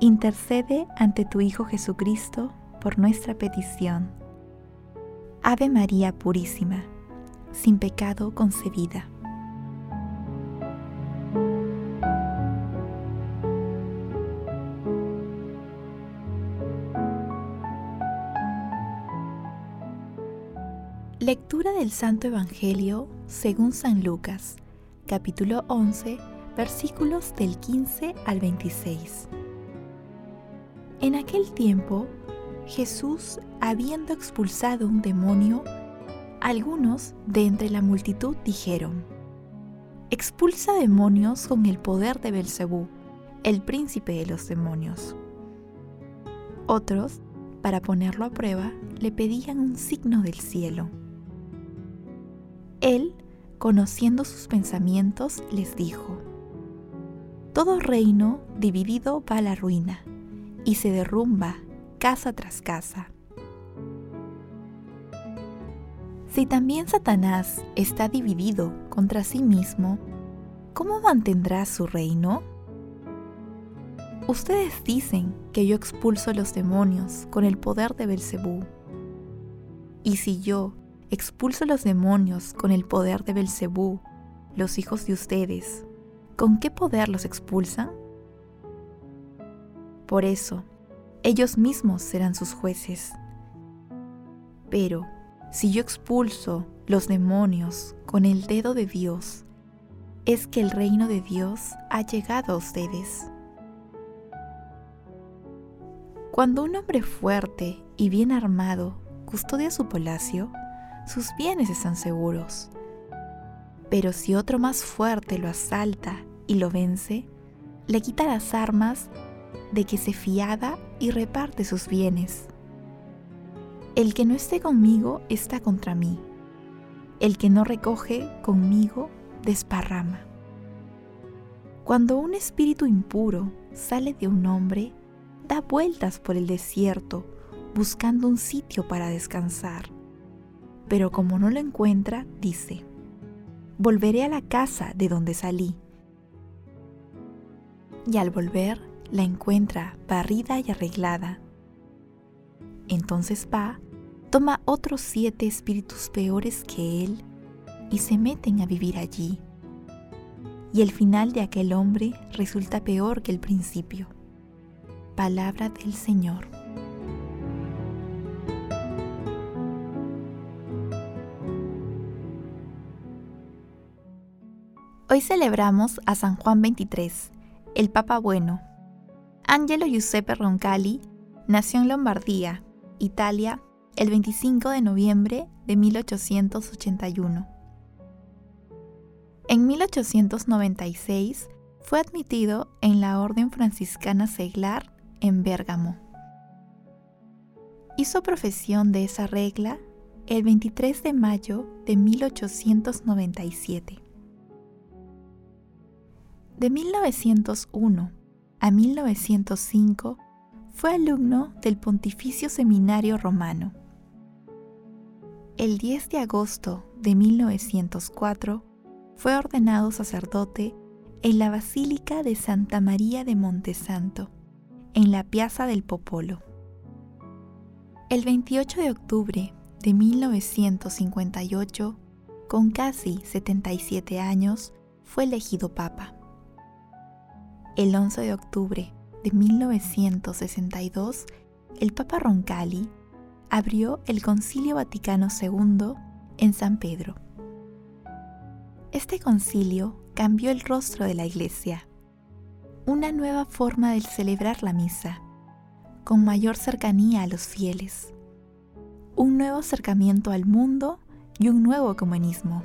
intercede ante tu Hijo Jesucristo por nuestra petición. Ave María Purísima, sin pecado concebida. Lectura del Santo Evangelio según San Lucas, capítulo 11, versículos del 15 al 26. En aquel tiempo, Jesús, habiendo expulsado un demonio, algunos de entre la multitud dijeron: Expulsa demonios con el poder de Belcebú, el príncipe de los demonios. Otros, para ponerlo a prueba, le pedían un signo del cielo. Él, conociendo sus pensamientos, les dijo: Todo reino dividido va a la ruina y se derrumba casa tras casa. Si también Satanás está dividido contra sí mismo, ¿cómo mantendrá su reino? Ustedes dicen que yo expulso los demonios con el poder de Belcebú. Y si yo expulso los demonios con el poder de Belcebú, los hijos de ustedes, ¿con qué poder los expulsan? Por eso, ellos mismos serán sus jueces. Pero, si yo expulso los demonios con el dedo de Dios, es que el reino de Dios ha llegado a ustedes. Cuando un hombre fuerte y bien armado custodia su palacio, sus bienes están seguros. Pero si otro más fuerte lo asalta y lo vence, le quita las armas de que se fiada y reparte sus bienes. El que no esté conmigo está contra mí. El que no recoge conmigo desparrama. Cuando un espíritu impuro sale de un hombre, da vueltas por el desierto buscando un sitio para descansar. Pero como no lo encuentra, dice, volveré a la casa de donde salí. Y al volver, la encuentra barrida y arreglada. Entonces va, toma otros siete espíritus peores que él y se meten a vivir allí. Y el final de aquel hombre resulta peor que el principio. Palabra del Señor. Hoy celebramos a San Juan XXIII, el Papa Bueno, Angelo Giuseppe Roncalli nació en Lombardía, Italia, el 25 de noviembre de 1881. En 1896 fue admitido en la Orden Franciscana Seglar en Bérgamo. Hizo profesión de esa regla el 23 de mayo de 1897. De 1901 a 1905 fue alumno del Pontificio Seminario Romano. El 10 de agosto de 1904 fue ordenado sacerdote en la Basílica de Santa María de Montesanto, en la Piazza del Popolo. El 28 de octubre de 1958, con casi 77 años, fue elegido papa el 11 de octubre de 1962, el Papa Roncalli abrió el Concilio Vaticano II en San Pedro. Este concilio cambió el rostro de la Iglesia, una nueva forma de celebrar la misa, con mayor cercanía a los fieles, un nuevo acercamiento al mundo y un nuevo comunismo.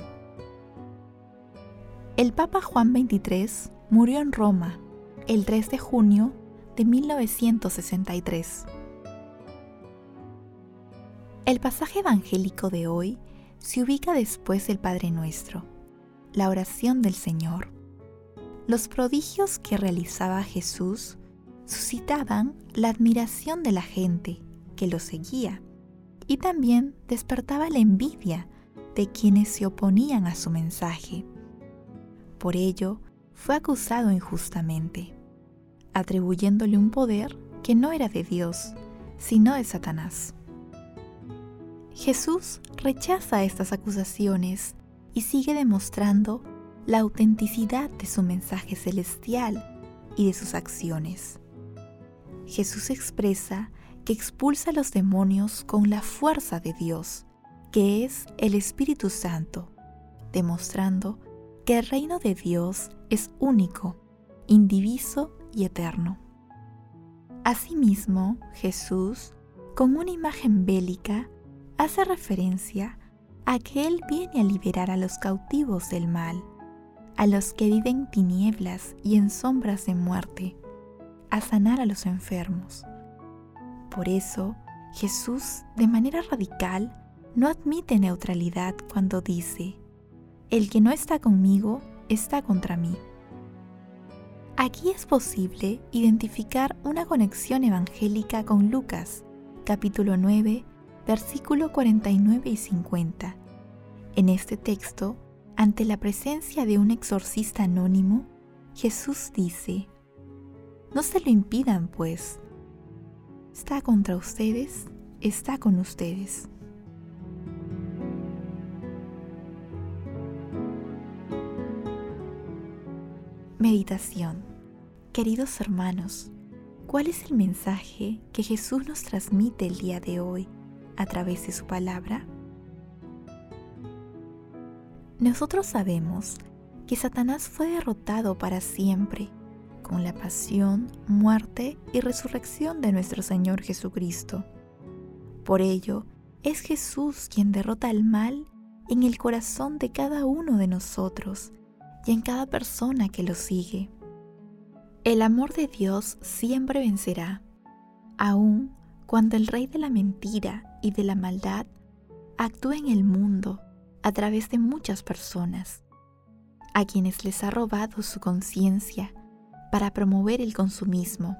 El Papa Juan XXIII murió en Roma el 3 de junio de 1963. El pasaje evangélico de hoy se ubica después del Padre Nuestro, la oración del Señor. Los prodigios que realizaba Jesús suscitaban la admiración de la gente que lo seguía y también despertaba la envidia de quienes se oponían a su mensaje. Por ello, fue acusado injustamente, atribuyéndole un poder que no era de Dios, sino de Satanás. Jesús rechaza estas acusaciones y sigue demostrando la autenticidad de su mensaje celestial y de sus acciones. Jesús expresa que expulsa a los demonios con la fuerza de Dios, que es el Espíritu Santo, demostrando que el reino de Dios es único, indiviso eterno. Asimismo, Jesús, con una imagen bélica, hace referencia a que Él viene a liberar a los cautivos del mal, a los que viven en tinieblas y en sombras de muerte, a sanar a los enfermos. Por eso, Jesús, de manera radical, no admite neutralidad cuando dice, el que no está conmigo está contra mí. Aquí es posible identificar una conexión evangélica con Lucas, capítulo 9, versículo 49 y 50. En este texto, ante la presencia de un exorcista anónimo, Jesús dice, No se lo impidan, pues. Está contra ustedes, está con ustedes. Meditación. Queridos hermanos, ¿cuál es el mensaje que Jesús nos transmite el día de hoy a través de su palabra? Nosotros sabemos que Satanás fue derrotado para siempre con la pasión, muerte y resurrección de nuestro Señor Jesucristo. Por ello, es Jesús quien derrota el mal en el corazón de cada uno de nosotros y en cada persona que lo sigue. El amor de Dios siempre vencerá, aun cuando el rey de la mentira y de la maldad actúa en el mundo a través de muchas personas, a quienes les ha robado su conciencia para promover el consumismo,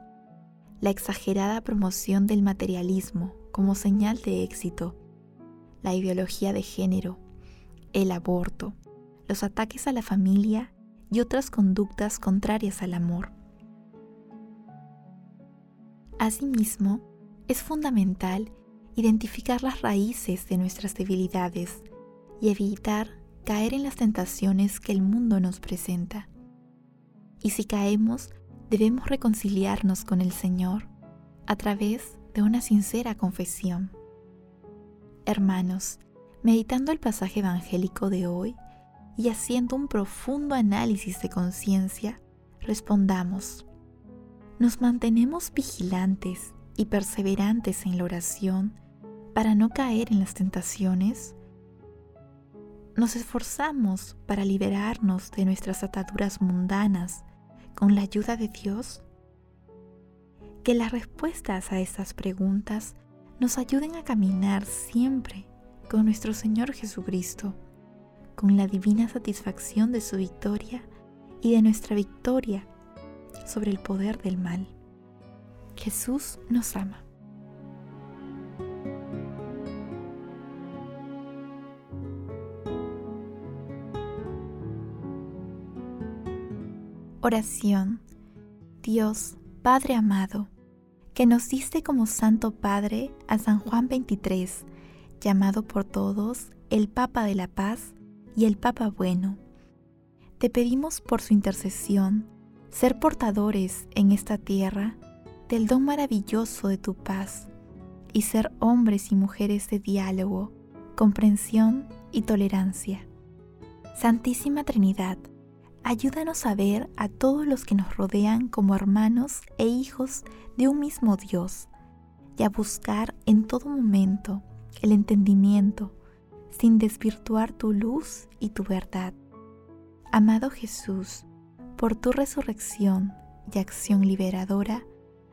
la exagerada promoción del materialismo como señal de éxito, la ideología de género, el aborto, los ataques a la familia y otras conductas contrarias al amor. Asimismo, es fundamental identificar las raíces de nuestras debilidades y evitar caer en las tentaciones que el mundo nos presenta. Y si caemos, debemos reconciliarnos con el Señor a través de una sincera confesión. Hermanos, meditando el pasaje evangélico de hoy, y haciendo un profundo análisis de conciencia, respondamos, ¿nos mantenemos vigilantes y perseverantes en la oración para no caer en las tentaciones? ¿Nos esforzamos para liberarnos de nuestras ataduras mundanas con la ayuda de Dios? Que las respuestas a estas preguntas nos ayuden a caminar siempre con nuestro Señor Jesucristo con la divina satisfacción de su victoria y de nuestra victoria sobre el poder del mal. Jesús nos ama. Oración. Dios, Padre amado, que nos diste como Santo Padre a San Juan 23, llamado por todos el Papa de la Paz, y el Papa Bueno. Te pedimos por su intercesión ser portadores en esta tierra del don maravilloso de tu paz y ser hombres y mujeres de diálogo, comprensión y tolerancia. Santísima Trinidad, ayúdanos a ver a todos los que nos rodean como hermanos e hijos de un mismo Dios y a buscar en todo momento el entendimiento, sin desvirtuar tu luz y tu verdad. Amado Jesús, por tu resurrección y acción liberadora,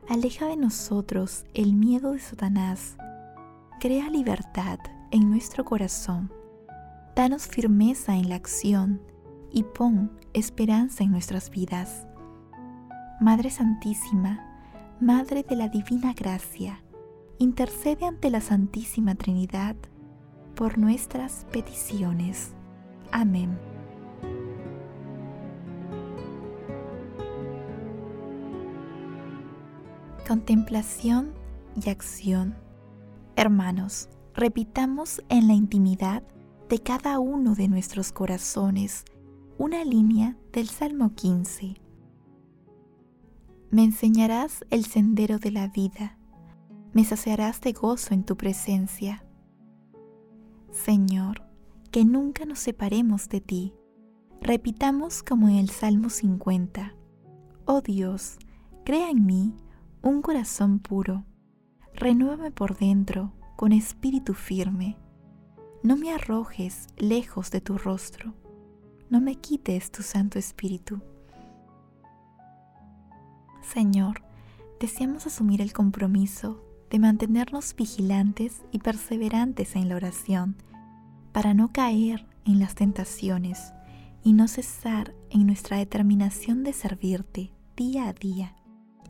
aleja de nosotros el miedo de Satanás crea libertad en nuestro corazón, danos firmeza en la acción y pon esperanza en nuestras vidas. Madre Santísima, Madre de la Divina Gracia, intercede ante la Santísima Trinidad por nuestras peticiones. Amén. Contemplación y acción. Hermanos, repitamos en la intimidad de cada uno de nuestros corazones una línea del Salmo 15. Me enseñarás el sendero de la vida, me saciarás de gozo en tu presencia. Señor, que nunca nos separemos de ti. Repitamos como en el Salmo 50. Oh Dios, crea en mí un corazón puro. Renuévame por dentro con espíritu firme. No me arrojes lejos de tu rostro no me quites tu Santo Espíritu. Señor, deseamos asumir el compromiso de mantenernos vigilantes y perseverantes en la oración para no caer en las tentaciones y no cesar en nuestra determinación de servirte día a día,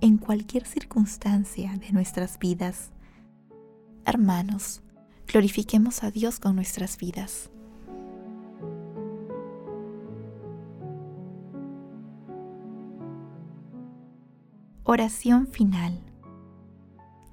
en cualquier circunstancia de nuestras vidas. Hermanos, glorifiquemos a Dios con nuestras vidas. Oración final.